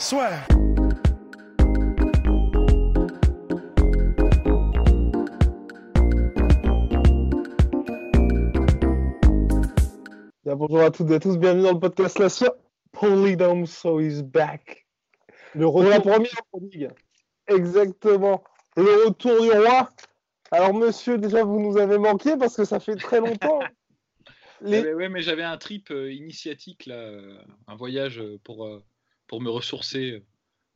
Soit. Bien, bonjour à toutes et à tous, bienvenue dans le podcast La Scia. Polydome So is back. Le Pour la retour première prodigue. Exactement. Le retour du roi. Alors, monsieur, déjà, vous nous avez manqué parce que ça fait très longtemps. Les- Ouais, ouais, ouais, mais j'avais un trip euh, initiatique, là, euh, un voyage euh, pour, euh, pour me ressourcer, euh,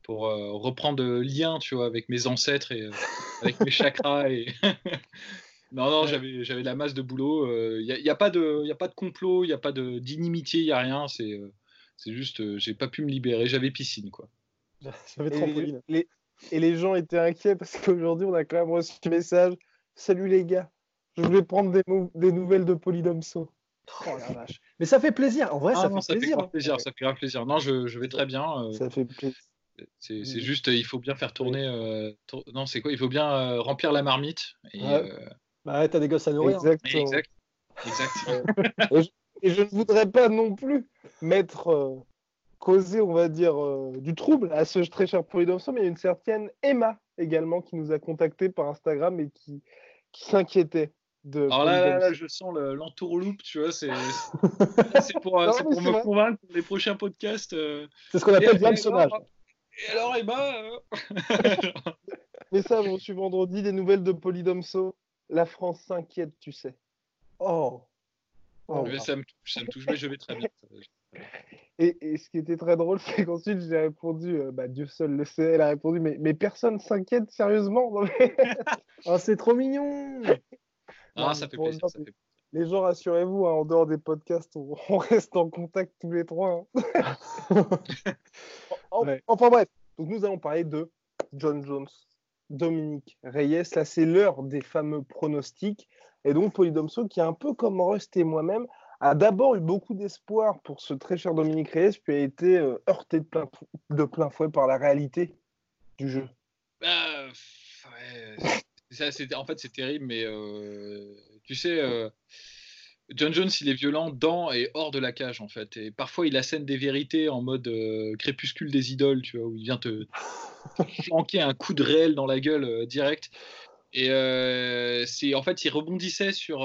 pour euh, reprendre euh, lien, tu vois, avec mes ancêtres et euh, avec mes chakras. Et... non, non, Ouais. j'avais, j'avais la masse de boulot. Il n'y a, y a, pas de- y a pas de complot, il n'y a pas de, d'inimitié, il n'y a rien. C'est, euh, c'est juste, euh, j'ai pas pu me libérer. J'avais piscine, quoi. J'avais et, trampoline. les, et les gens étaient inquiets parce qu'aujourd'hui, on a quand même reçu un message. Salut les gars, je voulais prendre des, des nouvelles de Polydomso. Oh la vache. Mais ça fait plaisir. En vrai, Ah ça, non, fait ça fait plaisir. grave plaisir, ça fait grave plaisir. Non, je, je vais très bien. euh, Ça fait plaisir. c'est, Mm. juste, il faut bien faire tourner. euh, tour- Non, c'est quoi Il faut bien euh, remplir la marmite. Et, Ouais. euh, Bah ouais, t'as des gosses à nourrir. Exactement. Exact. Exact. Et je ne voudrais pas non plus mettre, euh, causer, on va dire, euh, du trouble à ce très cher Polydomso, mais il y a une certaine Emma également qui nous a contacté par Instagram et qui, qui s'inquiétait de Alors là, là, je sens le- l'entourloupe, tu vois, c'est pour, Non, me vrai. convaincre pour les prochains podcasts. euh. C'est ce qu'on appelle l'hameçonnage. alors- Et alors, Emma euh, Message reçu vendredi, des nouvelles de Polydomso. La France s'inquiète, tu sais. Oh. Oh. mais ça, me touche, ça me touche, mais je vais très bien. Et, et ce qui était très drôle, c'est qu'ensuite j'ai répondu, euh, bah, Dieu seul le sait, elle a répondu, mais, mais personne s'inquiète sérieusement? Oh, c'est trop mignon. Ah, Non, ça mais fait pour plaisir. dire, Ça fait... Les gens, rassurez-vous, hein, en dehors des podcasts, on, on reste en contact tous les trois. hein. En- Ouais. Enfin bref, donc nous allons parler de John Jones, Dominique Reyes. Là, c'est l'heure des fameux pronostics. Et donc, Polydomso, qui est un peu comme Rust et moi-même, a d'abord eu beaucoup d'espoir pour ce très cher Dominique Reyes, puis a été euh, heurté de plein, de plein fouet par la réalité du jeu. Ouais, ça, c'est- en fait, c'est terrible, mais euh, tu sais, euh, John Jones, il est violent dans et hors de la cage, en fait. Et parfois, il assène des vérités en mode euh, crépuscule des idoles, tu vois, où il vient te flanquer un coup de réel dans la gueule direct. Et c'est en fait, il rebondissait sur,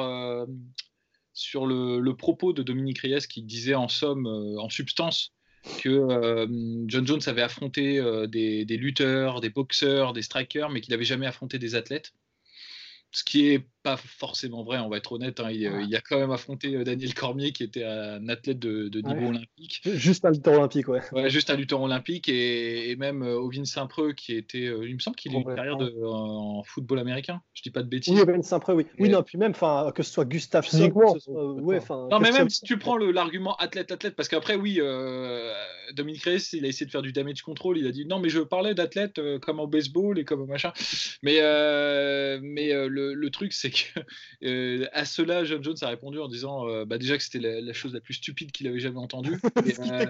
sur le, le propos de Dominique Reyes qui disait en somme, en substance, que euh, John Jones avait affronté euh, des, lutteurs, des boxeurs, des strikers, mais qu'il n'avait jamais affronté des athlètes. Ce qui est pas forcément vrai, on va être honnête. hein. Il, euh, il a quand même affronté euh, Daniel Cormier, qui était un athlète de, de niveau Ouais. olympique. Juste un lutteur olympique, ouais. Ouais, juste un lutteur olympique et, et même euh, Ovin Saint-Preux qui était, il me semble qu'il a eu une carrière de- en football américain. Je dis pas de bêtises. Oui, Ben Saint-Preux, oui. Oui, non, puis même, enfin, que ce soit peut-être ouais. Non, mais même si tu prends l'argument athlète-athlète, parce qu'après, oui, euh, Dominique Reyes, il a essayé de faire du damage control. Il a dit non, mais je parlais d'athlète euh, comme au baseball et comme au machin. Mais, euh, mais euh, le, le truc, c'est que euh, à cela, John Jones a répondu en disant euh, bah, déjà que c'était la, la chose la plus stupide qu'il avait jamais entendue. Euh,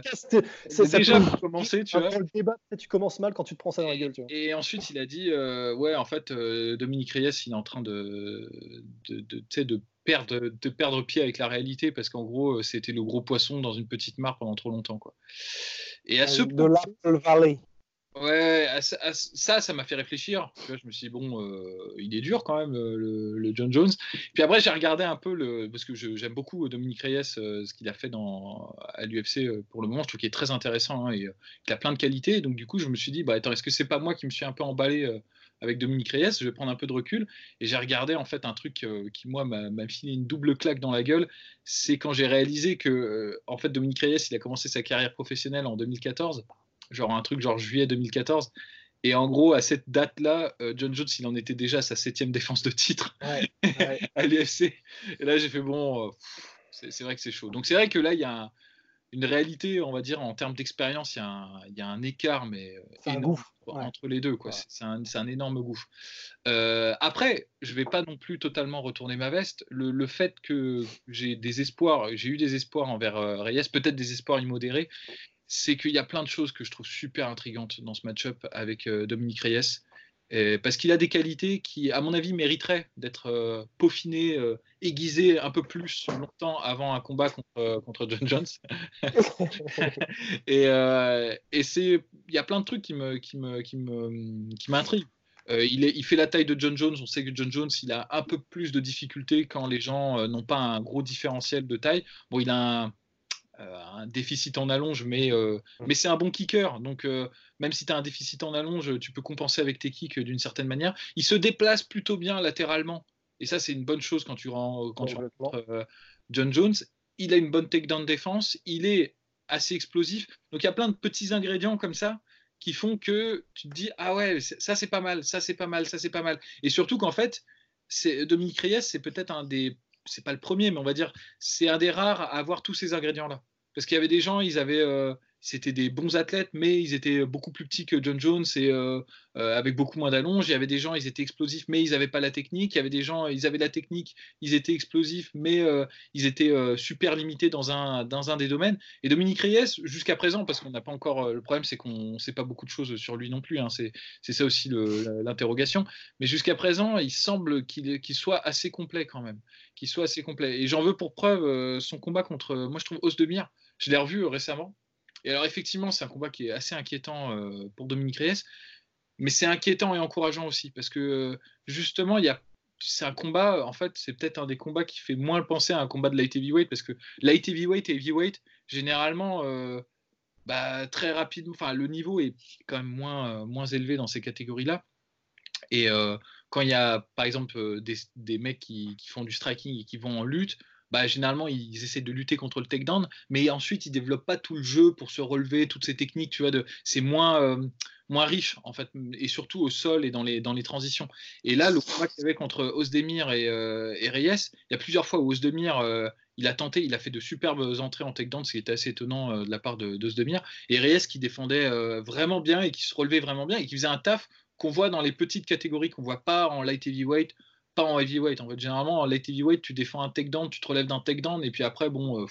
c'est- déjà pour commencer, tu vois. Le débat, tu commences mal quand tu te prends ça dans la gueule, tu vois. Et ensuite, il a dit euh, Ouais, en fait, euh, Dominique Reyes, il est en train de, de, de, de perdre, de perdre pied avec la réalité parce qu'en gros, euh, c'était le gros poisson dans une petite mare pendant trop longtemps. Quoi. Et à ce de point, Valley. Ouais, ça, ça m'a fait réfléchir. Je me suis dit Bon, euh, il est dur quand même, euh, le, John Jones. Puis après, j'ai regardé un peu, le, parce que j'aime beaucoup Dominique Reyes, euh, ce qu'il a fait dans, à l'UFC euh, pour le moment. Je trouve qu'il est très intéressant hein, et euh, il a plein de qualités. Donc, du coup, je me suis dit Bah, attends, est-ce que c'est pas moi qui me suis un peu emballé euh, avec Dominique Reyes, je vais prendre un peu de recul. Et j'ai regardé en fait un truc euh, qui, moi, m'a filé une double claque dans la gueule. C'est quand j'ai réalisé que, euh, en fait, Dominique Reyes, il a commencé sa carrière professionnelle en 2014, genre un truc genre juillet 2014. Et en gros, à cette date-là, euh, John Jones, il en était déjà à sa septième défense de titre Ouais, ouais. à l'UFC. Et là, j'ai fait bon, euh, c'est vrai que c'est chaud. Donc c'est vrai que là, il y a un, une réalité, on va dire, en termes d'expérience, il y, a un écart, mais un énorme entre les deux. quoi. C'est un, un, énorme gouffre. Euh, après, je vais pas non plus totalement retourner ma veste. Le, fait que j'ai des espoirs, j'ai eu des espoirs envers euh, Reyes, peut-être des espoirs immodérés, c'est qu'il y a plein de choses que je trouve super intrigantes dans ce match-up avec euh, Dominique Reyes parce qu'il a des qualités qui, à mon avis, mériteraient d'être euh, peaufinées, euh, aiguisées un peu plus longtemps avant un combat contre, euh, contre John Jones. et, et c'est, il y a plein de trucs qui me, qui me, qui me, qui m'intriguent. il fait la taille de John Jones. On sait que John Jones, il a un peu plus de difficultés quand les gens n'ont pas un gros différentiel de taille. Bon, il a un, un déficit en allonge, mais, mais c'est un bon kicker. Donc, même si tu as un déficit en allonge, tu peux compenser avec tes kicks d'une certaine manière. Il se déplace plutôt bien latéralement. Et ça, c'est une bonne chose quand tu, rends, quand tu rentres John Jones. Il a une bonne takedown défense. Il est assez explosif. Donc, il y a plein de petits ingrédients comme ça qui font que tu te dis ah ouais ça c'est pas mal ça c'est pas mal ça c'est pas mal et surtout qu'en fait c'est Dominique Reyes c'est peut-être un des c'est pas le premier mais on va dire c'est un des rares à avoir tous ces ingrédients là parce qu'il y avait des gens ils avaient euh, c'était des bons athlètes, mais ils étaient beaucoup plus petits que John Jones et euh, euh, avec beaucoup moins d'allonge. Il y avait des gens, ils étaient explosifs, mais ils n'avaient pas la technique. Il y avait des gens, ils avaient la technique, ils étaient explosifs, mais euh, ils étaient super limités dans un, dans un des domaines. Et Dominique Reyes, jusqu'à présent, parce qu'on n'a pas encore. le problème, c'est qu'on ne sait pas beaucoup de choses sur lui non plus. Hein, c'est ça aussi l'interrogation. Mais jusqu'à présent, il semble qu'il soit assez complet quand même. Qu'il soit assez complet. Et j'en veux pour preuve son combat contre, moi je trouve, Osdemir. Je l'ai revu récemment. Alors, effectivement, c'est un combat qui est assez inquiétant euh, pour Dominique Reyes, mais c'est inquiétant et encourageant aussi, parce que euh, justement, c'est un combat, en fait, c'est peut-être un des combats qui fait moins penser à un combat de light heavyweight, parce que light heavyweight et heavyweight, généralement, euh, bah, très rapidement, le niveau est quand même moins, élevé dans ces catégories-là. Et quand il y a, par exemple, des, mecs qui, font du striking et qui vont en lutte, bah, généralement, ils essaient de lutter contre le takedown, mais ensuite, ils développent pas tout le jeu pour se relever, toutes ces techniques, tu vois, de, c'est moins, euh, moins riche, en fait, et surtout au sol et dans les, dans les transitions. Et là, le combat qu'il y avait contre Osdemir et, euh, et, Reyes, il y a plusieurs fois où Osdemir, euh, il a tenté, il a fait de superbes entrées en takedown, ce qui était assez étonnant de la part de, d'Osdemir, et Reyes qui défendait vraiment bien et qui se relevait vraiment bien et qui faisait un taf qu'on voit dans les petites catégories qu'on voit pas en light heavyweight pas en heavyweight. En fait, généralement, en light heavyweight, tu défends un takedown, tu te relèves d'un takedown, et puis après, bon, euh,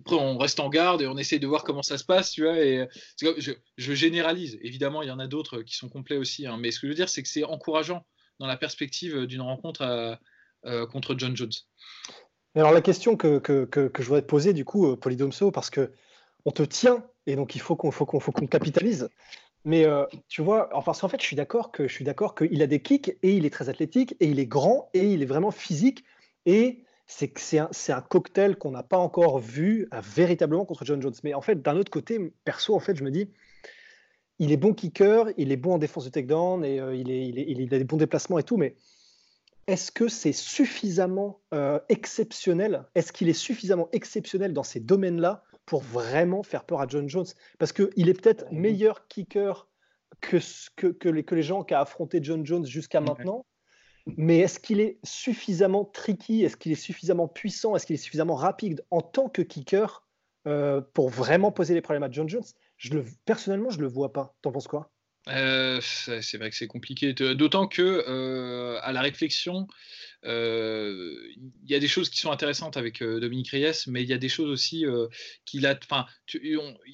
après, on reste en garde et on essaie de voir comment ça se passe, tu vois. Et je, je généralise. Évidemment, il y en a d'autres qui sont complets aussi, hein, mais ce que je veux dire, c'est que c'est encourageant dans la perspective d'une rencontre euh, contre John Jones. alors, la question que, que, que, je voudrais te poser, du coup, euh, Polydomso, parce que on te tient et donc il faut qu'on faut qu'on faut qu'on capitalise. Mais euh, tu vois, enfin, en fait, je suis d'accord que je suis d'accord qu'il a des kicks et il est très athlétique et il est grand et il est vraiment physique et c'est c'est un, un, cocktail qu'on n'a pas encore vu euh, véritablement contre John Jones. Mais en fait, d'un autre côté, perso, en fait, je me dis, il est bon kicker, il est bon en défense de takedown et euh, il, est, il, il, a des bons déplacements et tout, mais est-ce que c'est suffisamment exceptionnel? Est-ce qu'il est suffisamment exceptionnel dans ces domaines-là pour vraiment faire peur à John Jones. Parce qu'il est peut-être meilleur kicker que, que, que, les, que les gens qui a affronté John Jones jusqu'à maintenant. Mais est-ce qu'il est suffisamment tricky? Est-ce qu'il est suffisamment puissant? Est-ce qu'il est suffisamment rapide en tant que kicker euh, pour vraiment poser les problèmes à John Jones? Je le, Personnellement, je ne le vois pas. T'en penses quoi? Euh, c'est vrai que c'est compliqué, d'autant que euh, à la réflexion, euh, il y a des choses qui sont intéressantes avec Dominique Reyes, mais il y a des choses aussi qu'il a. Enfin,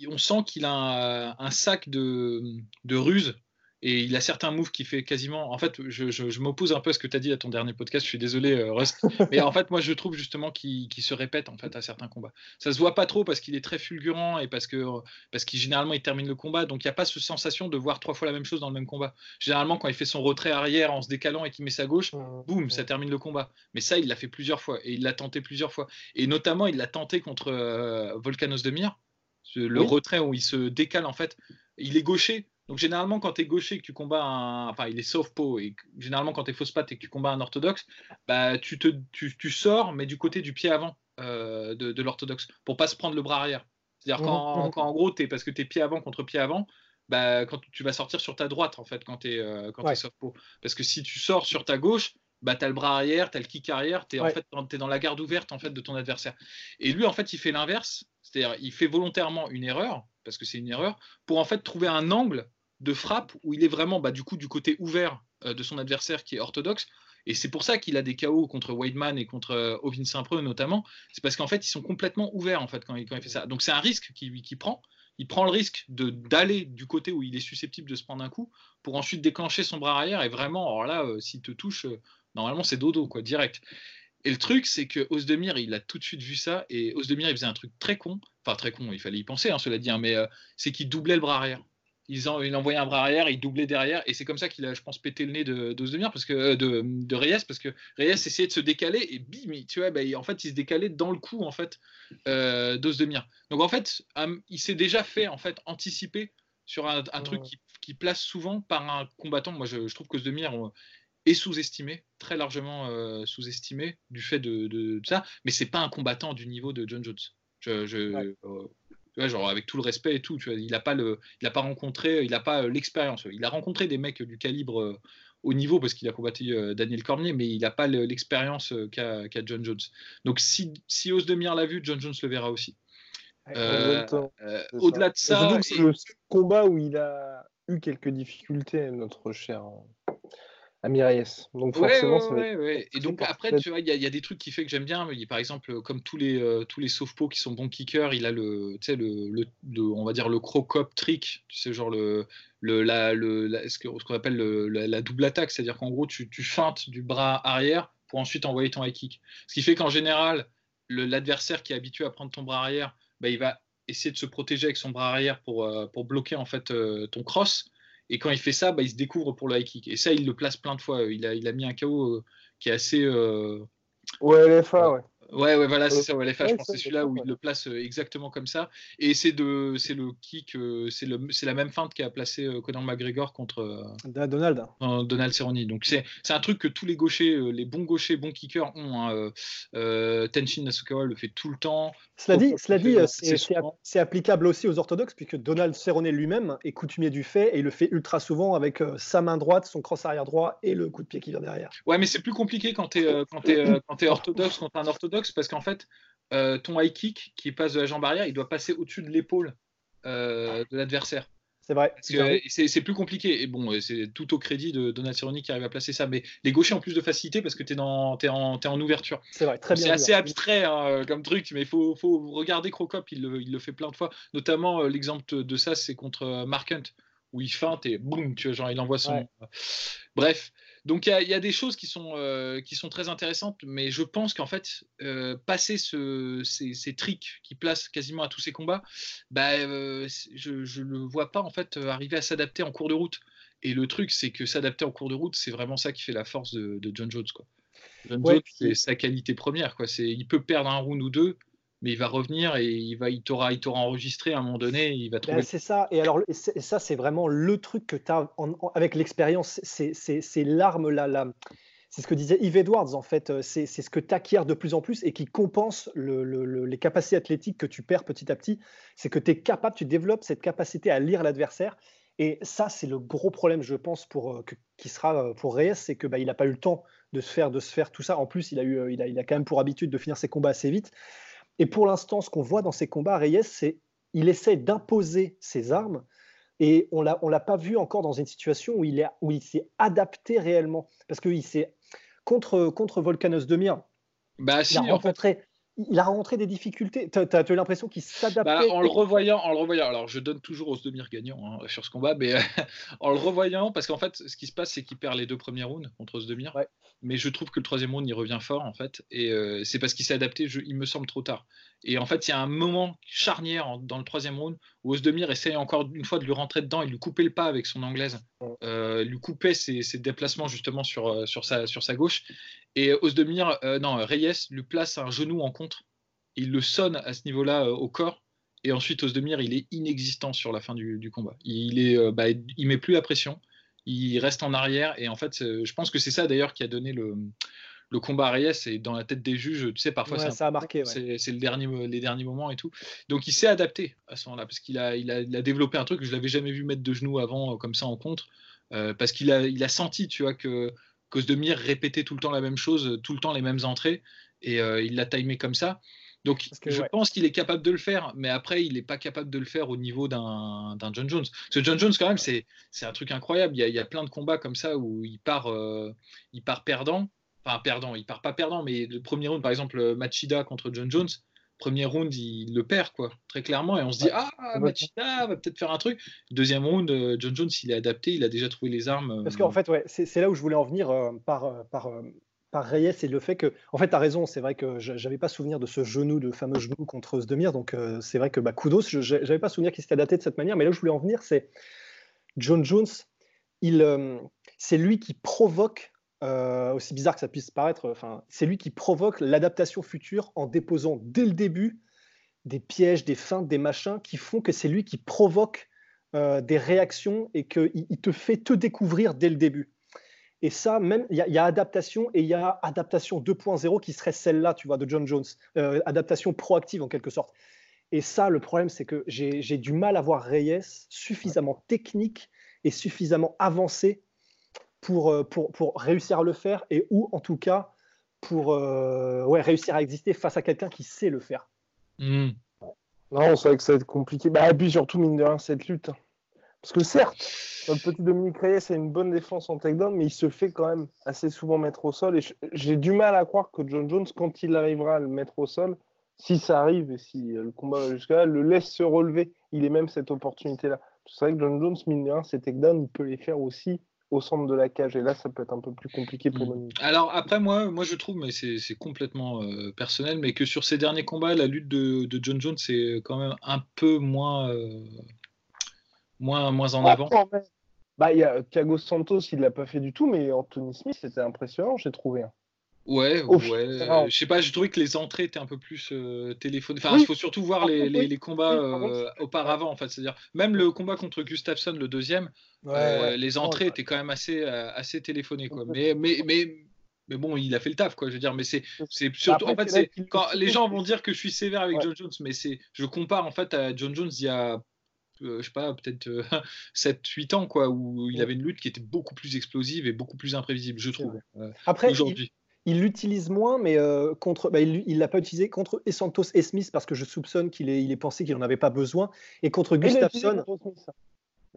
on, sent qu'il a un, un sac de, de ruses et il a certains moves qui fait quasiment. En fait, je, je, m'oppose un peu à ce que tu as dit à ton dernier podcast. Je suis désolé, euh, Rust. Mais en fait, moi, je trouve justement qu'il se répète en fait à certains combats. Ça se voit pas trop parce qu'il est très fulgurant et parce que parce qu'il généralement il termine le combat. Donc il n'y a pas cette sensation de voir trois fois la même chose dans le même combat. Généralement, quand il fait son retrait arrière en se décalant et qu'il met sa gauche, boum, ça termine le combat. Mais ça, il l'a fait plusieurs fois et il l'a tenté plusieurs fois. Et notamment, il l'a tenté contre euh, Volcanos de Mir. Le retrait où il se décale en fait. Il est gaucher donc généralement, quand tu es gaucher que tu combats un. Enfin, il est southpaw, et généralement, quand tu es fausse patte et que tu combats un orthodoxe, bah, tu, te, tu, sors, mais du côté du pied avant euh, de, l'orthodoxe, pour pas se prendre le bras arrière. C'est-à-dire quand, mmh, mmh. en gros, es, parce que tu es pied avant contre pied avant, bah, quand tu vas sortir sur ta droite, en fait, quand tu es, euh, quand Parce que si tu sors sur ta gauche, bah, tu as le bras arrière, tu as le kick arrière, tu es, en fait, es dans la garde ouverte en fait, de ton adversaire. Et lui, en fait, il fait l'inverse C'est-à-dire, il fait volontairement une erreur, parce que c'est une erreur, pour en fait trouver un angle de frappe où il est vraiment bah, du coup du côté ouvert euh, de son adversaire qui est orthodoxe. Et c'est pour ça qu'il a des KO contre Weidman et contre euh, Ovin Saint-Preux notamment. C'est parce qu'en fait, ils sont complètement ouverts en fait quand il, fait ça. Donc c'est un risque qu'il prend. Il prend le risque d'aller du côté où il est susceptible de se prendre un coup pour ensuite déclencher son bras arrière. Et vraiment, alors là, euh, s'il te touche, normalement c'est dodo quoi, direct. Et le truc, c'est que Osdemir, il a tout de suite vu ça. Et Osdemir, il faisait un truc très con. Enfin, très con, il fallait y penser, hein, cela dit. Hein, mais c'est qu'il doublait le bras arrière il envoyait un bras arrière, il doublait derrière, et c'est comme ça qu'il a, je pense, pété le nez de, de parce que euh, de, de, Reyes, parce que Reyes essayait de se décaler et bim, tu vois, bah, en fait, il se décalait dans le coup en fait euh, d'Ozdemir. Donc en fait, il s'est déjà fait en fait anticiper sur un, truc qui, place souvent par un combattant. Moi, je, trouve qu'Ozdemir est sous-estimé, très largement euh, sous-estimé du fait de, ça, mais c'est pas un combattant du niveau de John Jones. Je, genre avec tout le respect et tout, tu vois, il n'a pas le, il a pas rencontré, il n'a pas euh, l'expérience. Il a rencontré des mecs du calibre euh, au niveau parce qu'il a combattu euh, Daniel Cormier, mais il n'a pas l'expérience qu'a John Jones. Donc si, si Osdemir l'a vu, John Jones le verra aussi. Au-delà de ça, c'est le combat où il a eu quelques difficultés, notre cher à Donc forcément, ça Et donc après, tu vois, il y, a des trucs qui fait que j'aime bien. Par exemple, comme tous les euh, tous les sauvepots qui sont bons kickers, il a le, tu sais, le, on va dire le crocop trick, tu sais, genre le le la, le ce qu'on appelle la, double attaque, c'est-à-dire qu'en gros, tu, tu feintes du bras arrière pour ensuite envoyer ton high kick. Ce qui fait qu'en général, l'adversaire qui est habitué à prendre ton bras arrière, bah, il va essayer de se protéger avec son bras arrière pour, euh, pour bloquer en fait euh, ton cross. Et quand il fait ça, bah, il se découvre pour le high kick. Et ça, il le place plein de fois. Il a, il a mis un KO euh, qui est assez. Euh, ouais, LFA, ouais. Ouais, ouais, voilà, c'est ça, ouais, je pense c'est celui-là où il le place euh, exactement comme ça. Et c'est de, c'est le kick, euh, c'est le, c'est la même feinte qu'a placé euh, Conor McGregor contre Donald. Donald Cerrone. Donc c'est, c'est un truc que tous les gauchers, les bons gauchers, bons kickers ont. Hein, Tenshin Nasukawa le fait tout le temps. Cela dit, cela dit, c'est, c'est, applicable aussi aux orthodoxes puisque Donald Cerrone lui-même est coutumier du fait et il le fait ultra souvent avec sa main droite, son cross arrière droit et le coup de pied qui vient derrière. Ouais, mais c'est plus compliqué quand t'es, quand t'es, quand t'es orthodoxe, quand t'es un orthodoxe parce qu'en fait, euh, ton high kick qui passe de la jambe arrière, il doit passer au-dessus de l'épaule euh, de l'adversaire. C'est vrai. C'est plus compliqué. Et bon, c'est tout au crédit de Donald Cerrone qui arrive à placer ça. Mais les gauchers ont plus de facilité parce que tu es, en, es en ouverture. C'est vrai, très bien. C'est assez abstrait hein, comme truc, mais il faut, faut, regarder Crocop. Il le, il le, fait plein de fois. Notamment, euh, l'exemple de ça, c'est contre Mark Hunt, où il feinte et boum, tu vois, genre, il envoie son. Bref. Donc il y, a des choses qui sont, euh, qui sont très intéressantes, mais je pense qu'en fait, euh, passer ces, tricks qui placent quasiment à tous ces combats, bah, euh, je ne le vois pas en fait arriver à s'adapter en cours de route. Et le truc, c'est que s'adapter en cours de route, c'est vraiment ça qui fait la force de, John Jones. Quoi. John Jones, c'est sa qualité première. Quoi. Il peut perdre un round ou deux, mais il va revenir et il va, il t'aura, il t'aura enregistré à un moment donné, il va ben, trouver. c'est ça. Et alors, ça, c'est vraiment le truc que tu as avec l'expérience. C'est, l'arme là, là. C'est ce que disait Yves Edwards en fait. C'est, ce que tu acquiers de plus en plus et qui compense les capacités athlétiques que tu perds petit à petit. C'est que tu es capable, tu développes cette capacité à lire l'adversaire. Et ça, c'est le gros problème, je pense, pour euh, qui sera euh, pour Reyes, c'est que bah, il n'a pas eu le temps de se faire de se faire tout ça. En plus, il a eu, euh, il a, il a quand même pour habitude de finir ses combats assez vite. Et pour l'instant, ce qu'on voit dans ces combats, Reyes, c'est il essaie d'imposer ses armes et on l'a, on l'a pas vu encore dans une situation où il, est, où il s'est adapté réellement. Parce qu'il s'est contre, contre Volcanos Demir, bah, si, il a rencontré, il a rencontré des difficultés. Tu as, l'impression qu'il s'adaptait. Bah, en le revoyant, en le revoyant. Alors, je donne toujours Osdemir gagnant hein, sur ce combat, mais en le revoyant, parce qu'en fait, ce qui se passe, c'est qu'il perd les deux premiers rounds contre Osdemir. Mais je trouve que le troisième round, il revient fort, en fait. Et euh, c'est parce qu'il s'est adapté, il me semble, trop tard. Et en fait, il y a un moment charnière dans le troisième round où Osdemir essaye encore une fois de lui rentrer dedans et lui couper le pas avec son anglaise. Euh, lui couper ses, déplacements justement sur, euh, sa, gauche. Et Osdemir, non, Reyes lui place un genou en contre. Il le sonne à ce niveau-là au corps. Et ensuite, Osdemir, il est inexistant sur la fin du, combat. Il, est, bah, met plus la pression il reste en arrière. Et en fait, je pense que c'est ça d'ailleurs qui a donné le, le combat à Reyes. Et dans la tête des juges, tu sais, parfois ça a marqué. C'est le dernier, les derniers moments et tout. Donc il s'est adapté à ce moment-là parce qu'il a, il a, développé un truc que je l'avais jamais vu mettre de genoux avant, euh, comme ça en contre. Euh, parce qu'il a, il a senti, tu vois, que Cause de Mire répétait tout le temps la même chose, tout le temps les mêmes entrées. Et euh, il l'a timé comme ça. Donc je pense qu'il est capable de le faire, mais après il n'est pas capable de le faire au niveau d'un John Jones. Parce que John Jones quand même c'est un truc incroyable. Il y, a, plein de combats comme ça où il part, euh, il part perdant, enfin perdant, il part pas perdant, mais le premier round par exemple Machida contre John Jones, premier round il le perd quoi, très clairement, et on se dit ah Machida va peut-être faire un truc. Deuxième round, euh, John Jones il est adapté, il a déjà trouvé les armes. Parce qu'en fait ouais, c'est là où je voulais en venir par par par Reyes et le fait que, en fait, tu as raison, c'est vrai que j'avais pas souvenir de ce genou, de fameux genou contre Zdemir, donc euh, c'est vrai que bah, kudos, j'avais pas souvenir qu'il s'était adapté de cette manière, mais là où je voulais en venir, c'est John Jones, il, euh, c'est lui qui provoque, euh, aussi bizarre que ça puisse paraître, enfin, c'est lui qui provoque l'adaptation future en déposant dès le début des pièges, des feintes, des machins qui font que c'est lui qui provoque des réactions et qu'il il te fait te découvrir dès le début. Et ça, même, il y, a adaptation et il y a adaptation 2.0 qui serait celle-là, tu vois, de John Jones. Euh, adaptation proactive en quelque sorte. Et ça, le problème, c'est que j'ai du mal à voir Reyes suffisamment technique et suffisamment avancé pour, euh, pour, pour, réussir à le faire et ou en tout cas pour euh, ouais, réussir à exister face à quelqu'un qui sait le faire. Hmm. Non, c'est vrai que ça va être compliqué. Bah, et puis surtout, mine de rien, cette lutte. Parce que certes, notre petit Dominique Reyes a une bonne défense en takedown, mais il se fait quand même assez souvent mettre au sol. Et j'ai du mal à croire que John Jones, quand il arrivera à le mettre au sol, si ça arrive et si le combat va jusqu'à là, le laisse se relever. Il est même cette opportunité-là. C'est vrai que John Jones, mine de rien, ses takedowns, il peut les faire aussi au centre de la cage. Et là, ça peut être un peu plus compliqué pour Dominique. Alors après, moi, moi je trouve, mais c'est complètement euh, personnel, mais que sur ces derniers combats, la lutte de, John Jones, c'est quand même un peu moins... Euh, moins, moins en avant. Bah, il y a Thiago Santos, il l'a pas fait du tout, mais Anthony Smith, c'était impressionnant, j'ai trouvé. Hein. Ouais, ouais. je sais pas, j'ai trouvé que les entrées étaient un peu plus euh, téléphonées. Enfin, il faut surtout voir les, les, combats euh, auparavant, en fait. C'est-à-dire, même le combat contre Gustafsson, le deuxième, euh, les entrées étaient quand même assez, assez téléphonées, quoi. Mais, mais, mais, mais bon, il a fait le taf, quoi. Je veux dire, mais c'est, c'est surtout, en fait, c'est quand les gens vont dire que je suis sévère avec John Jones, mais c'est, je compare en fait à John Jones il y a euh, je sais pas, peut-être 7-8 euh, ans, quoi, où il avait une lutte qui était beaucoup plus explosive et beaucoup plus imprévisible, je trouve. Euh, Après, aujourd'hui. Il l'utilise moins, mais contre, bah, il l'a pas utilisé contre Santos et Smith parce que je soupçonne qu'il est, il est pensé qu'il en avait pas besoin. Et contre Gustafsson,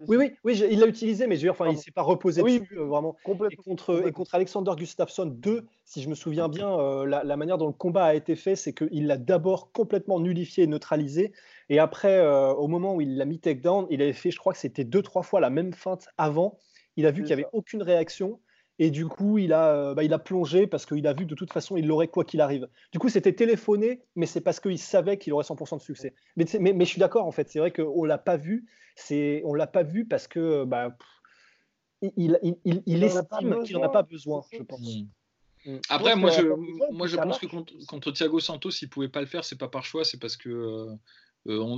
oui, oui, oui, il l'a utilisé, mais je veux dire, enfin, il s'est pas reposé dessus vraiment. Et contre, et contre Alexander Gustafsson 2, si je me souviens bien, la, la, manière dont le combat a été fait, c'est qu'il l'a d'abord complètement nullifié et neutralisé, et après, euh, au moment où il l'a mis takedown, il avait fait, je crois que c'était deux, trois fois la même feinte avant. Il a vu qu'il n'y avait aucune réaction. Et du coup, il a, euh, bah, il a plongé parce qu'il a vu que de toute façon, il l'aurait quoi qu'il arrive. Du coup, c'était téléphoné, mais c'est parce qu'il savait qu'il aurait 100% de succès. Mais, mais, je suis d'accord, en fait. C'est vrai qu'on ne l'a pas vu. On ne l'a pas vu parce que bah, il, il, il, estime qu'il n'en a pas besoin, je pense. Hmm. Hmm. Après, moi, je, moi, je pense que contre, contre, Thiago Santos, il ne pouvait pas le faire. C'est pas par choix, c'est parce que euh, Euh,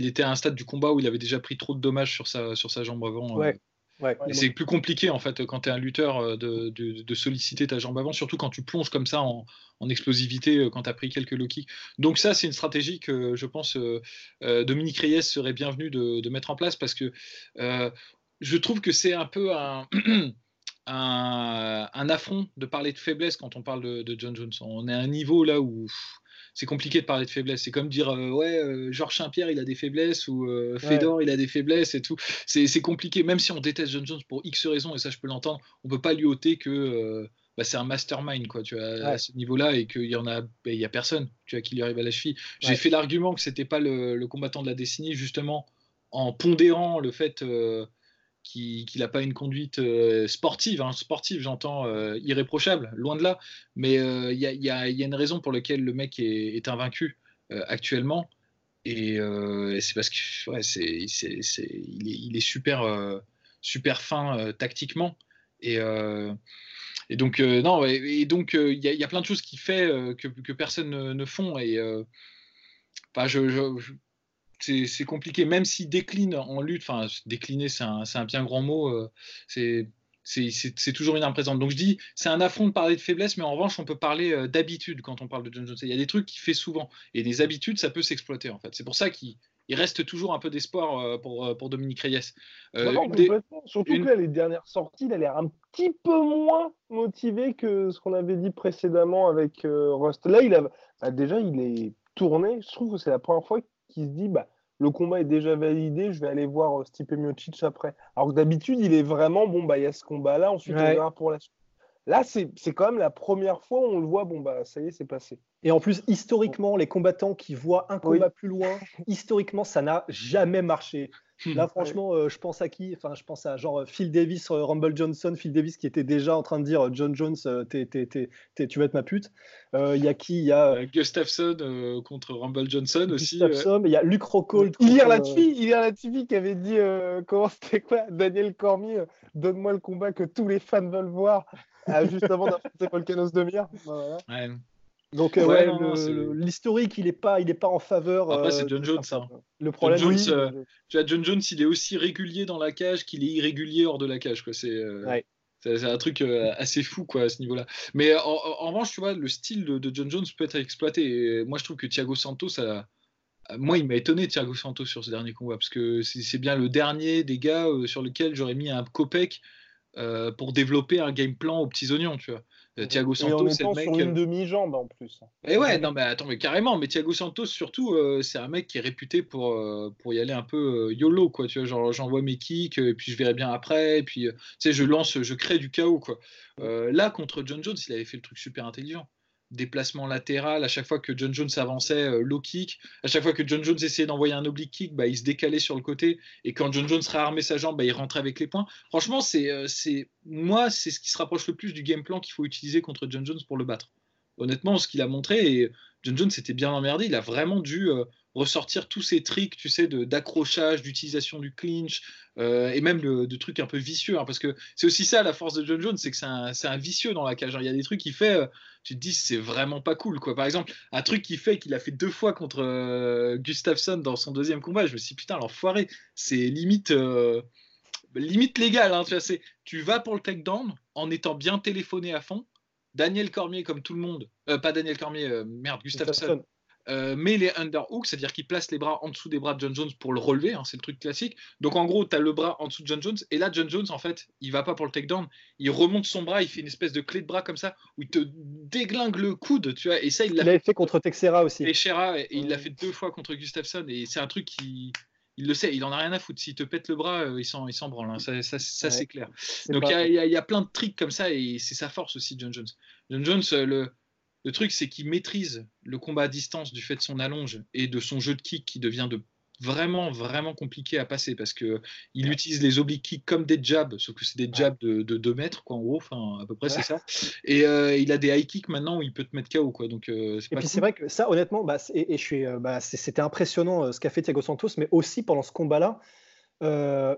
Il était à un stade du combat où il avait déjà pris trop de dommages sur sa, sur sa jambe avant. Euh. Ouais. c'est plus compliqué en fait quand tu es un lutteur euh, de, de, solliciter ta jambe avant, surtout quand tu plonges comme ça en, en explosivité euh, quand tu as pris quelques low kicks. Donc ça c'est une stratégie que je pense Dominique Reyes serait bienvenu de, de, mettre en place parce que je trouve que c'est un peu un un, affront de parler de faiblesse quand on parle de, John Jones. On est à un niveau là où c'est compliqué de parler de faiblesse. C'est comme dire euh, ouais, euh, Georges Saint-Pierre il a des faiblesses ou euh, Fedor il a des faiblesses et tout. C'est compliqué. Même si on déteste John Jones pour X raisons et ça je peux l'entendre, on peut pas lui ôter que bah, c'est un mastermind quoi. Tu vois, à ce niveau-là et qu'il y en a, bah, y a personne. Tu vois qui lui arrive à la cheville. J'ai fait l'argument que c'était pas le, le, combattant de la décennie justement en pondérant le fait qu'il n'a pas une conduite euh, sportive, hein, sportive j'entends euh, irréprochable, loin de là, mais euh, il y, a, une raison pour laquelle le mec est, invaincu actuellement, et, c'est parce qu'il est, il est, super, super fin tactiquement, et et donc, non, et, donc, il y, a plein de choses qui fait que, que, personne ne, font. Et enfin, je, c'est compliqué, même s'il décline en lutte, enfin, décliner, c'est un, un, bien grand mot, c'est c'est toujours une présente. Donc je dis, c'est un affront de parler de faiblesse, mais en revanche, on peut parler d'habitude quand on parle de John Jones. Il y a des trucs qu'il fait souvent, et des habitudes, ça peut s'exploiter en fait. C'est pour ça qu'il reste toujours un peu d'espoir pour, pour Dominique Reyes. Euh, Surtout que les dernières sorties, il a l'air un petit peu moins motivé que ce qu'on avait dit précédemment avec Rust. Là, il a bah, déjà, il est tourné. Je trouve que c'est la première fois qu'il se dit, bah, le combat est déjà validé, je vais aller voir euh, Stipe Miocic après. Alors que d'habitude, il est vraiment, bon, bah, il y a ce combat-là, ensuite on verra pour la suite. Là, c'est quand même la première fois où on le voit, bon, bah, ça y est, c'est passé. Et en plus, historiquement, les combattants qui voient un combat plus loin, historiquement, ça n'a jamais marché. Là, franchement, euh, je pense à qui? Enfin, je pense à genre Phil Davis, euh, Rumble Johnson, Phil Davis qui était déjà en train de dire John Jones, euh, tu vas être ma pute. Il y a qui? Il y a Gustafsson contre Rumble Johnson aussi. Gustafsson, il y a Luke Rockhold. Il y a la TV qui avait dit comment c'était quoi? Daniel Cormier, donne-moi le combat que tous les fans veulent voir juste avant d'affronter Volcanos de Mire. Voilà. Ouais. Donc ouais, l'historique, il n'est pas, il est pas en faveur. Après, c'est John Jones. Hein. Le problème, John Jones, euh, tu as John Jones, il est aussi régulier dans la cage qu'il est irrégulier hors de la cage. Quoi. C'est, euh, c'est, un truc euh, assez fou quoi, à ce niveau-là. Mais en, revanche, tu vois, le style de, John Jones peut être exploité. moi, je trouve que Thiago Santos a, moi, il m'a étonné Thiago Santos sur ce dernier combat parce que c'est, bien le dernier des gars sur lequel j'aurais mis un copec pour développer un game plan aux petits oignons, tu vois. Euh, Thiago Santos, c'est le mec. Sur une euh, demi-jambe en plus. Et ouais, non, mais attends, mais carrément. Mais Thiago Santos, surtout, euh, c'est un mec qui est réputé pour, pour y aller un peu YOLO, quoi. Tu vois, genre, j'envoie mes kicks, et puis je verrai bien après, et puis, tu sais, je lance, je crée du chaos, quoi. là, contre John Jones, il avait fait le truc super intelligent déplacement latéral, à chaque fois que John Jones avançait, euh, low kick, à chaque fois que John Jones essayait d'envoyer un oblique kick, bah, il se décalait sur le côté, et quand John Jones réarmait sa jambe, bah, il rentrait avec les points. Franchement, c'est, euh, c'est moi, c'est ce qui se rapproche le plus du game plan qu'il faut utiliser contre John Jones pour le battre. Honnêtement, ce qu'il a montré, et John Jones s'était bien emmerdé, il a vraiment dû euh, ressortir tous ces tricks, tu sais, d'accrochage, d'utilisation du clinch, euh, et même de, trucs un peu vicieux, hein, parce que c'est aussi ça la force de John Jones, c'est que c'est un, vicieux dans la cage. Hein. Il y a des trucs qu'il fait, euh, tu te dis c'est vraiment pas cool, quoi. Par exemple, un truc qu'il fait qu'il a fait deux fois contre Gustafsson dans son deuxième combat, je me suis dit putain l'enfoiré, c'est limite limite légal, hein, tu tu vas pour le takedown en étant bien téléphoné à fond. Daniel Cormier, comme tout le monde, pas Daniel Cormier, merde, Gustafsson, euh, met les underhooks, c'est-à-dire qu'il place les bras en dessous des bras de John Jones pour le relever, hein, c'est le truc classique. Donc en gros, tu as le bras en dessous de John Jones, et là, John Jones, en fait, il va pas pour le takedown, il remonte son bras, il fait une espèce de clé de bras comme ça, où il te déglingue le coude, tu vois, et ça, il l'a fait, fait, contre Texera aussi. Et et, il l'a fait deux fois contre Gustafsson, et c'est un truc qui. Il le sait, il en a rien à foutre. S'il te pète le bras, euh, il s'en, il branle. Hein. Ça, ça, c'est clair. Donc il y, y, a plein de tricks comme ça et c'est sa force aussi, John Jones. John Jones, euh, le, le truc, c'est qu'il maîtrise le combat à distance du fait de son allonge et de son jeu de kick qui devient de vraiment vraiment compliqué à passer parce que il utilise les obliques kicks comme des jabs sauf que c'est des jabs de, 2 mètres quoi en gros enfin à peu près c'est ça. Et euh, il a des high kicks maintenant où il peut te mettre KO quoi donc euh, et puis c'est vrai que ça honnêtement bah, et, je suis euh, bah, c'était impressionnant ce qu'a fait Thiago Santos mais aussi pendant ce combat là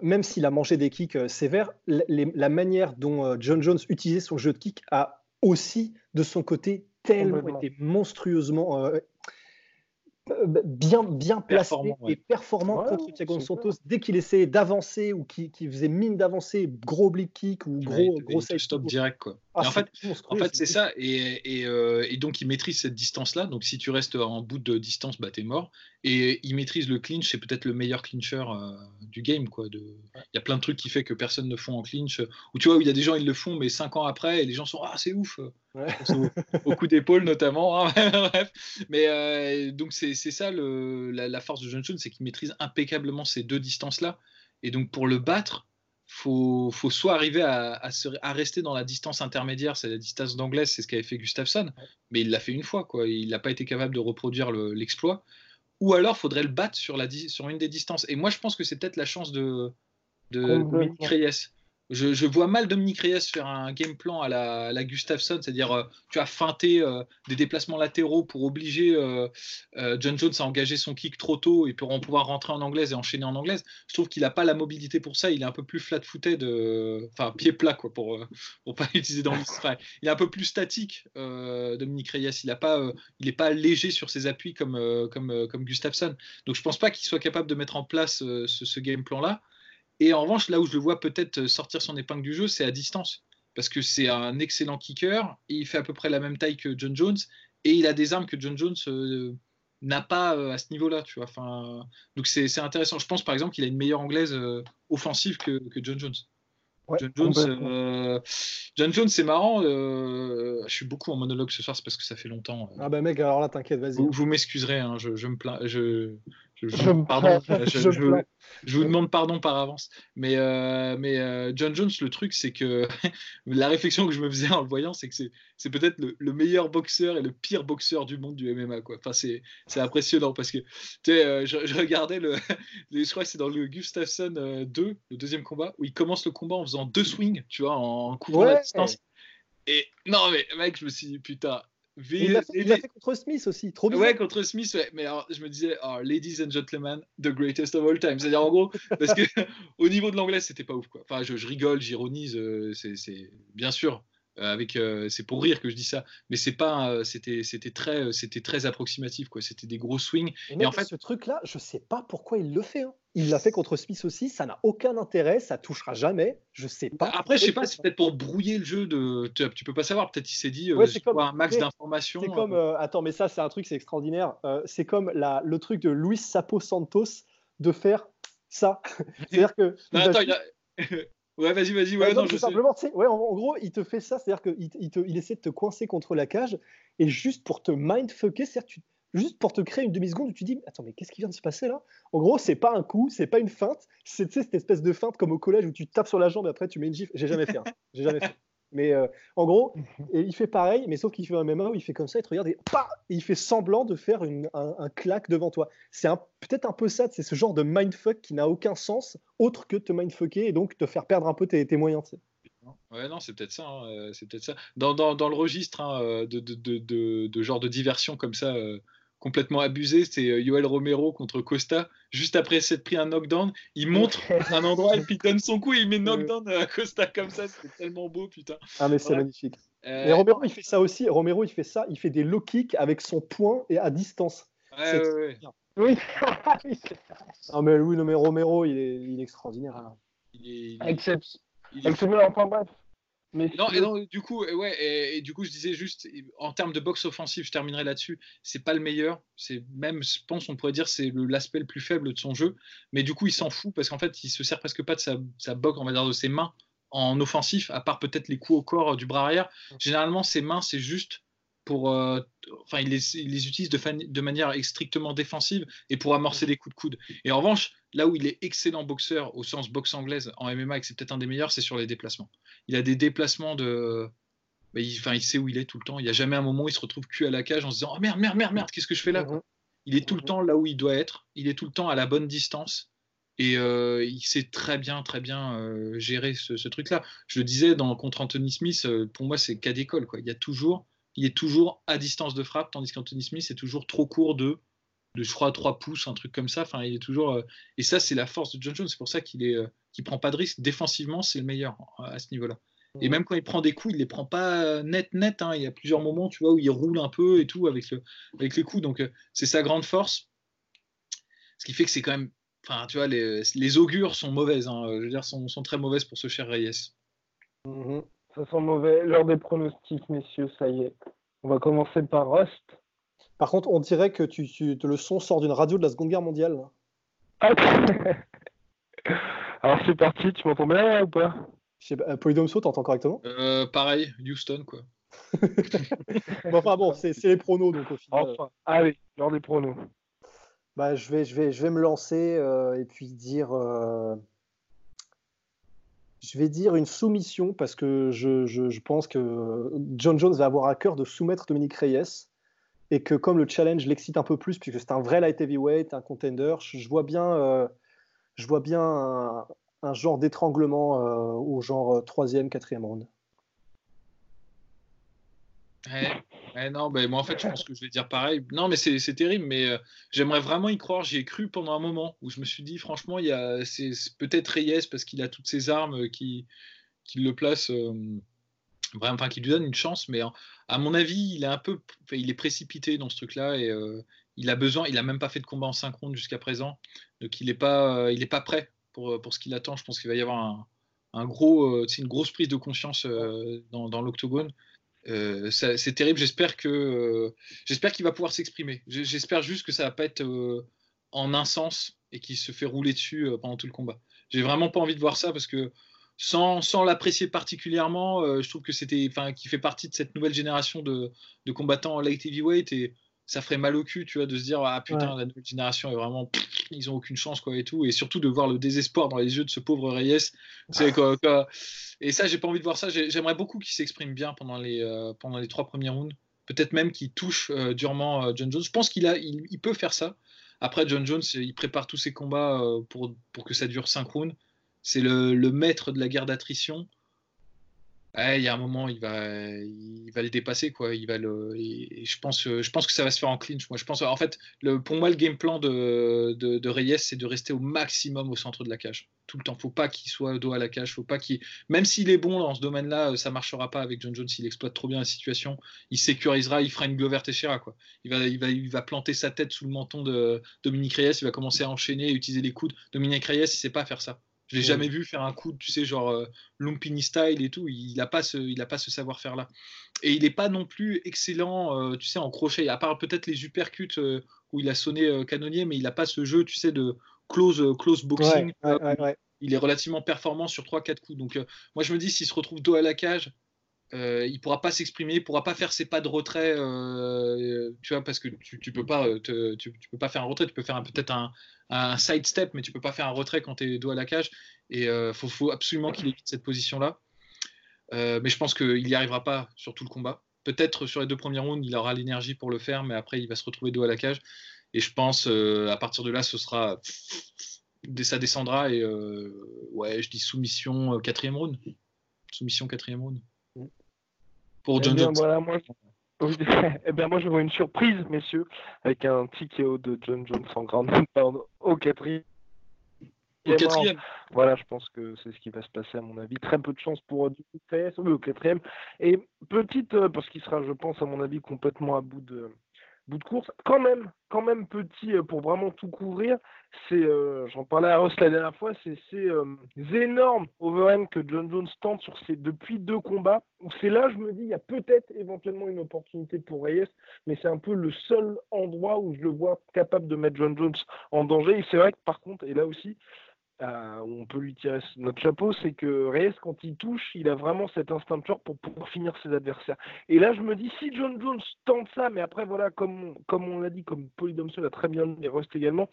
même s'il a mangé des kicks sévères la manière dont John Jones utilisait son jeu de kick a aussi de son côté tellement été monstrueusement bien, bien placé et performant contre Thiago Santos dès qu'il essayait d'avancer ou qu'il faisait mine d'avancer, gros oblique kick ou gros, gros stop direct. Quoi. Ah, en fait, en fait c'est ça. Et, et, euh, et, donc, il maîtrise cette distance-là. Donc, si tu restes en bout de distance, bah, t'es mort. Et il maîtrise le clinch. C'est peut-être le meilleur clincher du game. Quoi. De... Il y a plein de trucs qui fait que personne ne font en clinch. Ou tu vois, où il y a des gens, ils le font, mais cinq ans après, et les gens sont Ah, c'est ouf. Au, coup d'épaule, notamment. Hein, bref. Mais euh, donc, c'est ça le, la, force de Johnson, c'est qu'il maîtrise impeccablement ces deux distances-là. Et donc, pour le battre, faut, faut soit arriver à, à, rester dans la distance intermédiaire, c'est la distance d'anglaise, c'est ce qu'avait fait Gustafsson, mais il l'a fait une fois, quoi. il n'a pas été capable de reproduire l'exploit. ou alors, faudrait le battre sur, la, sur une des distances. Et moi, je pense que c'est peut-être la chance de, de Reyes je, vois mal Dominique Reyes faire un game plan à la, la Gustafsson, c'est-à-dire euh, tu as feinté euh, des déplacements latéraux pour obliger euh, John Jones à engager son kick trop tôt et pour en pouvoir rentrer en anglaise et enchaîner en anglaise. Je trouve qu'il n'a pas la mobilité pour ça. Il est un peu plus flat-footed, enfin pied plat quoi, pour pour pas utiliser dans l'Israël. Il est un peu plus statique, Dominique Reyes. Il n'est pas, pas léger sur ses appuis comme comme comme Gustafsson. Donc je pense pas qu'il soit capable de mettre en place ce, ce game plan là. Et en revanche, là où je le vois peut-être sortir son épingle du jeu, c'est à distance. Parce que c'est un excellent kicker, il fait à peu près la même taille que John Jones, et il a des armes que John Jones euh, n'a pas euh, à ce niveau-là. Tu vois. Enfin, donc c'est intéressant. Je pense par exemple qu'il a une meilleure anglaise euh, offensive que, John Jones. John Jones, John Jones, c'est marrant. je suis beaucoup en monologue ce soir, c'est parce que ça fait longtemps. ah bah mec, alors là, t'inquiète, vas-y. Vous, m'excuserez, hein, je, je, me plains. Je, je, pardon, je, vous demande pardon par avance. Mais, euh, mais euh, John Jones, le truc, c'est que la réflexion que je me faisais en le voyant, c'est que c'est peut-être le, meilleur boxeur et le pire boxeur du monde du MMA. Quoi. Enfin, c'est impressionnant parce que tu sais, euh, je, regardais le. je crois que c'est dans le Gustafsson 2, le deuxième combat, où il commence le combat en faisant deux swings, tu vois, en couvrant la distance. Et non, mais mec, je me suis dit, putain, il l'a fait, contre Smith aussi, trop bien. Ouais, contre Smith, ouais. Mais alors, je me disais, oh, ladies and gentlemen, the greatest of all time. C'est-à-dire, en gros, parce que au niveau de l'anglais, c'était pas ouf, quoi. Enfin, je, rigole, j'ironise, euh, c'est bien sûr. Euh, avec, euh, c'est pour rire que je dis ça, mais c'est pas, c'était, c'était très, c'était très approximatif, quoi. C'était des gros swings. Et, en fait, ce truc-là, je sais pas pourquoi il le fait. Hein. Il l'a fait contre Smith aussi, ça n'a aucun intérêt, ça touchera jamais. Je sais pas. Bah, après, je sais pas, c'est peut-être pour brouiller le jeu de. Tu, peux pas savoir. Peut-être il s'est dit, euh, c'est comme un max d'informations. C'est comme, euh. Euh, attends, mais ça, c'est un truc, c'est extraordinaire. c'est comme la, le truc de Luis Sapo Santos de faire ça. C'est-à-dire que. non, attends, il a... Ouais, vas-y, vas-y. Ouais, non, je simplement, ouais, en, gros, il te fait ça, c'est-à-dire qu'il il, il, essaie de te coincer contre la cage et juste pour te mindfucker, c'est-à-dire juste pour te créer une demi-seconde où tu dis Attends, mais qu'est-ce qui vient de se passer là? En gros, c'est pas un coup, c'est pas une feinte, c'est cette espèce de feinte comme au collège où tu tapes sur la jambe et après tu mets une gifle. J'ai jamais fait. Hein. J'ai jamais fait. Mais euh, en gros, et il fait pareil, mais sauf qu'il fait un MMA où il fait comme ça, il te regarde et, il fait semblant de faire une, un, claque devant toi. C'est peut-être un peu ça, c'est ce genre de mindfuck qui n'a aucun sens autre que de te mindfucker et donc te faire perdre un peu tes, tes moyens. Ouais, non, c'est peut-être ça. Hein, euh, c'est peut-être ça. Dans, dans, dans, le registre hein, euh, de, de, de, de, genre de diversion comme ça, complètement abusé, c'est euh, Yoel Romero contre Costa. Juste après s'être pris un knockdown, il montre un endroit et puis donne son coup et il met knockdown à Costa comme ça. C'est tellement beau, putain. Ah, mais c'est magnifique. Euh, mais Romero, il fait ça aussi. Romero, il fait ça. Il fait des low kicks avec son poing et à distance. Ouais, ouais, Oui. non, mais oui, non, mais Romero, il est, il est extraordinaire. Hein. Il est, il est... Exceptionnel. Enfin bref, non, et non, du coup, ouais, et, du coup, je disais juste, en termes de boxe offensive, je terminerai là-dessus. C'est pas le meilleur. C'est même, je pense, on pourrait dire, c'est l'aspect le, plus faible de son jeu. Mais du coup, il s'en fout parce qu'en fait, il se sert presque pas de sa, sa boxe, on va dire, de ses mains en offensif, à part peut-être les coups au corps du bras arrière. Généralement, ses mains, c'est juste pour, euh, enfin, il les, il les utilise de, de, manière strictement défensive et pour amorcer des coups de coude. Et en revanche, là où il est excellent boxeur au sens boxe anglaise en MMA et que c'est peut-être un des meilleurs, c'est sur les déplacements. Il a des déplacements de, il, enfin, il sait où il est tout le temps. Il n'y a jamais un moment où il se retrouve cul à la cage en se disant oh merde merde merde merde qu'est-ce que je fais là mhm. Il est tout le temps là où il doit être. Il est tout le temps à la bonne distance. Et euh, il sait très bien, très bien euh, gérer ce, truc-là. Je le disais dans, contre Anthony Smith, pour moi, c'est cas d'école. Il y a toujours il est toujours à distance de frappe, tandis qu'Anthony Smith est toujours trop court de, de, je crois, 3 pouces, un truc comme ça. Enfin, il est toujours. Euh, et ça, c'est la force de John Jones. C'est pour ça qu'il est, euh, prend pas de risque. Défensivement, c'est le meilleur à ce niveau-là. Et même quand il prend des coups, il les prend pas net net. Hein. Il y a plusieurs moments, tu vois, où il roule un peu et tout avec, le, avec les coups. Donc, euh, c'est sa grande force. Ce qui fait que c'est quand même. Enfin, tu vois, les, les augures sont mauvaises. Hein. Je veux dire, sont, sont très mauvaises pour ce cher Reyes. Mm-hmm. Ça sent mauvais. L'heure des pronostics, messieurs, ça y est. On va commencer par Rust. Par contre, on dirait que tu, le son sort d'une radio de la Seconde Guerre mondiale. Ah, Alors c'est parti, tu m'entends bien ou pas? Je sais Polydomso, t'entends correctement? Euh, Pareil, Houston quoi. bon, enfin bon, c'est les pronos donc au final. Enfin, allez, l'heure des pronos. Bah, je, vais, je, vais, je vais me lancer euh, et puis dire. Euh, je vais dire une soumission parce que je, pense que John Jones va avoir à cœur de soumettre Dominique Reyes et que comme le challenge l'excite un peu plus puisque c'est un vrai light heavyweight, un contender, je vois bien, euh, je vois bien un genre d'étranglement au genre troisième, quatrième round. non, ben, moi en fait, je pense que je vais dire pareil. Non, mais c'est terrible, mais euh, j'aimerais vraiment y croire. J'y ai cru pendant un moment où je me suis dit, franchement, il c'est peut-être Reyes parce qu'il a toutes ses armes qui, qui le euh, vraiment, enfin, qui lui donne une chance. Mais à mon avis, il est un peu, il est précipité dans ce truc-là et euh, il a besoin. Il a même pas fait de combat en synchrone jusqu'à présent, donc il n'est pas, il est pas prêt pour, pour ce qu'il attend. Je pense qu'il va y avoir un, un gros, une grosse prise de conscience dans, dans l'octogone. Euh, c'est terrible. J'espère que euh, j'espère qu'il va pouvoir s'exprimer. J'espère juste que ça va pas être euh, en un sens et qu'il se fait rouler dessus pendant tout le combat. J'ai vraiment pas envie de voir ça parce que sans, sans l'apprécier particulièrement, je trouve que c'était, enfin, qui fait partie de cette nouvelle génération de, de combattants light heavyweight et ça ferait mal au cul, tu vois, de se dire ah putain la nouvelle génération est vraiment ils ont aucune chance quoi et tout et surtout de voir le désespoir dans les yeux de ce pauvre Reyes. C'est quoi, Et ça j'ai pas envie de voir ça. J'aimerais beaucoup qu'il s'exprime bien pendant les euh, pendant les trois premiers rounds. Peut-être même qu'il touche euh, durement euh, John Jones. Je pense qu'il a il, peut faire ça. Après John Jones il prépare tous ses combats pour pour que ça dure cinq rounds. C'est le, maître de la guerre d'attrition il y a un moment, il va, il va le dépasser, quoi. Il va le, je pense, je pense que ça va se faire en clinch. Moi, je pense, en fait, le, pour moi, le game plan de, Reyes, c'est de rester au maximum au centre de la cage, tout le temps. Faut pas qu'il soit dos à la cage, faut pas même s'il est bon dans ce domaine-là, ça marchera pas avec John Jones. Il exploite trop bien la situation. Il sécurisera, il fera une Glover Teixeira, quoi. Il va, il va, il va planter sa tête sous le menton de Dominique Reyes. Il va commencer à enchaîner, et utiliser les coudes. Dominique Reyes, il sait pas faire ça. Je l'ai jamais vu faire un coup, tu sais, genre euh, Lumpini style et tout. Il n'a pas ce, il a pas ce savoir-faire là. Et il n'est pas non plus excellent, euh, tu sais, en crochet. À part peut-être les uppercuts euh, où il a sonné canonnier, mais il n'a pas ce jeu, tu sais, de close, close boxing. il est relativement performant sur 3-4 coups. Donc, moi, je me dis, s'il se retrouve dos à la cage, euh, il pourra pas s'exprimer, il pourra pas faire ses pas de retrait, euh, tu vois, parce que tu, tu peux pas, euh, tu, peux pas faire un retrait, tu peux faire peut-être un, un, side step, mais tu peux pas faire un retrait quand tu es dos à la cage. Et faut, absolument qu'il évite cette position-là. mais je pense qu'il n'y arrivera pas sur tout le combat. Peut-être sur les deux premiers rounds, il aura l'énergie pour le faire, mais après, il va se retrouver dos à la cage. Et je pense, à partir de là, ce sera, ça descendra. Et ouais, je dis soumission quatrième round. Soumission quatrième round pour eh John Jones. Voilà, moi, eh bien, moi, je vois une surprise, messieurs, avec un TKO de John Jones en grande au quatrième. Au quatrième. Voilà, je pense que c'est ce qui va se passer à mon avis. Très peu de chance pour du PS, oui, au quatrième. Et petite, euh, parce qu'il sera, je pense, à mon avis, complètement à bout de, bout de course. Quand même, quand même petit euh, pour vraiment tout couvrir. C'est, euh, j'en parlais à Ross la dernière fois, c'est ces euh, énormes overhand que John Jones tente sur ses depuis deux combats. C'est là, je me dis, il y a peut-être éventuellement une opportunité pour Reyes, mais c'est un peu le seul endroit où je le vois capable de mettre John Jones en danger. Et c'est vrai que par contre, et là aussi, euh, on peut lui tirer notre chapeau, c'est que Reyes, quand il touche, il a vraiment cet instinct de pour pouvoir finir ses adversaires. Et là, je me dis, si John Jones tente ça, mais après, voilà, comme, on l'a dit, comme Polydomson a très bien dit, et Rust également,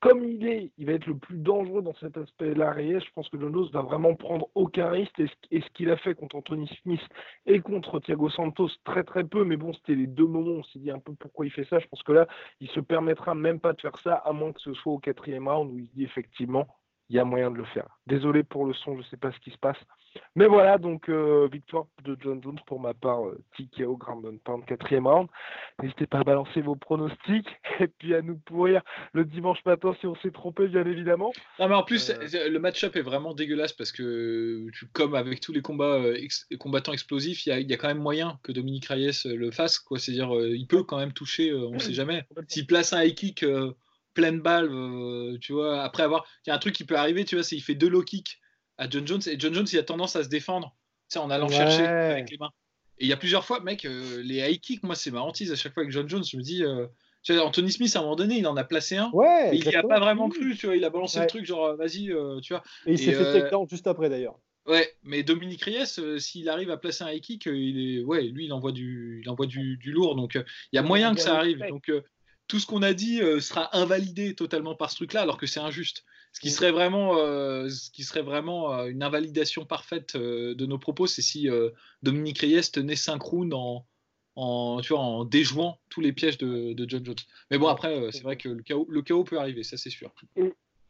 comme il est, il va être le plus dangereux dans cet aspect-là, Reyes, je pense que John Jones va vraiment prendre aucun risque. Et ce, qu'il a fait contre Anthony Smith et contre Thiago Santos, très très peu, mais bon, c'était les deux moments, on s'est dit un peu pourquoi il fait ça. Je pense que là, il se permettra même pas de faire ça, à moins que ce soit au quatrième round où il dit effectivement, il y a moyen de le faire. Désolé pour le son, je ne sais pas ce qui se passe. Mais voilà, donc euh, victoire de John Jones pour ma part, euh, TKO Grand Pound, quatrième round. N'hésitez pas à balancer vos pronostics et puis à nous pourrir le dimanche matin si on s'est trompé, bien évidemment. Non, mais en plus, euh, le match-up est vraiment dégueulasse parce que, comme avec tous les combats combattants explosifs, il y, a, quand même moyen que Dominique Reyes le fasse. C'est-à-dire, il peut quand même toucher, on ne sait jamais. S'il place un high kick pleine balle, euh, tu vois, après avoir. Il y a un truc qui peut arriver, tu vois, c'est il fait deux low kicks à John Jones et John Jones il a tendance à se défendre, tu sais, en allant chercher avec les mains. Et il y a plusieurs fois, mec, euh, les high kicks, moi c'est ma hantise à chaque fois avec John Jones, je me dis. Euh, Anthony Smith, à un moment donné, il en a placé un. Ouais, il n'y a pas vraiment cru, tu vois. Il a balancé le truc, genre, vas-y, tu vois. Et il s'est fait takedown juste après, d'ailleurs. Ouais, mais Dominique Reyes, s'il arrive à placer un high kick, il est, ouais, lui, il envoie du, il envoie du, du lourd. Donc, il y a moyen que ça arrive. Donc, tout ce qu'on a dit euh, sera invalidé totalement par ce truc-là, alors que c'est injuste. Ce qui mm. serait vraiment, euh, ce qui serait vraiment euh, une invalidation parfaite de nos propos, c'est si Dominique Reyes tenait synchrone en, en, tu vois, en déjouant tous les pièges de, John Jones. Mais bon, après, c'est vrai que le chaos, le chaos peut arriver, ça c'est sûr.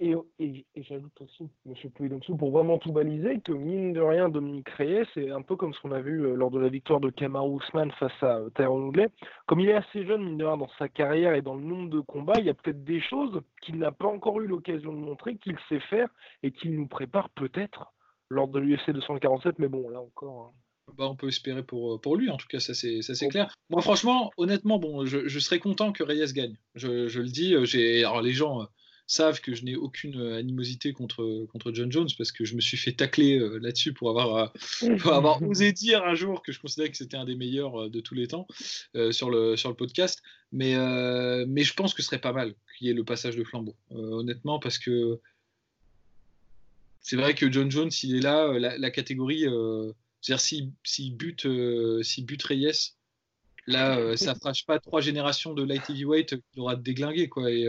Et, Et, et, j'ajoute aussi, M. Pouidomsou, pour vraiment tout baliser, que mine de rien, Dominique Reyes, c'est un peu comme ce qu'on a vu euh, lors de la victoire de Kamaru Usman face à euh, Tyrone Woodley. Comme il est assez jeune, mine de rien, dans sa carrière et dans le nombre de combats, il y a peut-être des choses qu'il n'a pas encore eu l'occasion de montrer, qu'il sait faire et qu'il nous prépare peut-être lors de l'UFC 247. Mais bon, là encore. Hein. Bah, on peut espérer pour, euh, pour lui, en tout cas, ça c'est, ça, c'est clair. Moi, franchement, honnêtement, bon, je, je serais content que Reyes gagne. Je, je le dis, j'ai, alors les gens savent que je n'ai aucune euh, animosité contre, contre John Jones parce que je me suis fait tacler euh, là-dessus pour avoir, euh, avoir osé dire un jour que je considérais que c'était un des meilleurs de tous les temps sur, le, sur le podcast. Mais, mais je pense que ce serait pas mal qu'il y ait le passage de flambeau, honnêtement, parce que c'est vrai que John Jones, il est là, la, catégorie, c'est-à-dire s'il si bute, si bute Reyes, là, ça ne pas trois générations de light heavyweight qu'il aura déglingué. Quoi, et,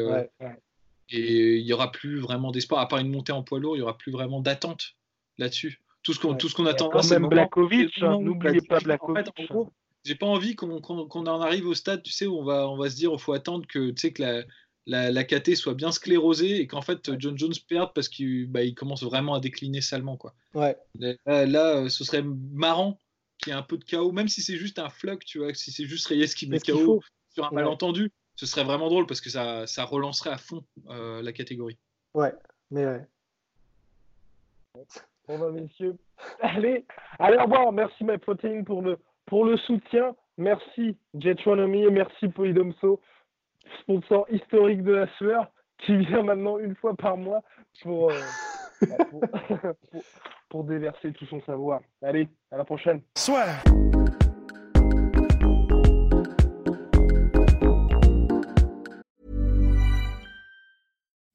et il n'y aura plus vraiment d'espoir, à part une montée en poids lourd, il n'y aura plus vraiment d'attente là-dessus. Tout ce qu'on tout ce qu'on attend, c'est même Blakovic, hein, n'oubliez pas Blakovic. j'ai pas envie qu'on en arrive au stade, tu sais, où on va, on va se dire, il faut attendre que, tu sais, que la, la, la KT soit bien sclérosée et qu'en fait John Jones perde parce qu'il bah, il commence vraiment à décliner salement. Quoi. Ouais. Là, euh, ce serait marrant qu'il y ait un peu de chaos, même si c'est juste un floc, tu vois, si c'est juste Reyes qui met chaos sur un malentendu ce serait vraiment drôle parce que ça, ça relancerait à fond euh, la catégorie. Ouais, mais ouais. Bon bah messieurs, allez, allez au revoir. Merci MyProtein pour le, pour le soutien. Merci Jetronomy et merci Polydomso, sponsor historique de la sueur, qui vient maintenant une fois par mois pour, euh, pour, pour, déverser tout son savoir. Allez, à la prochaine. Soit.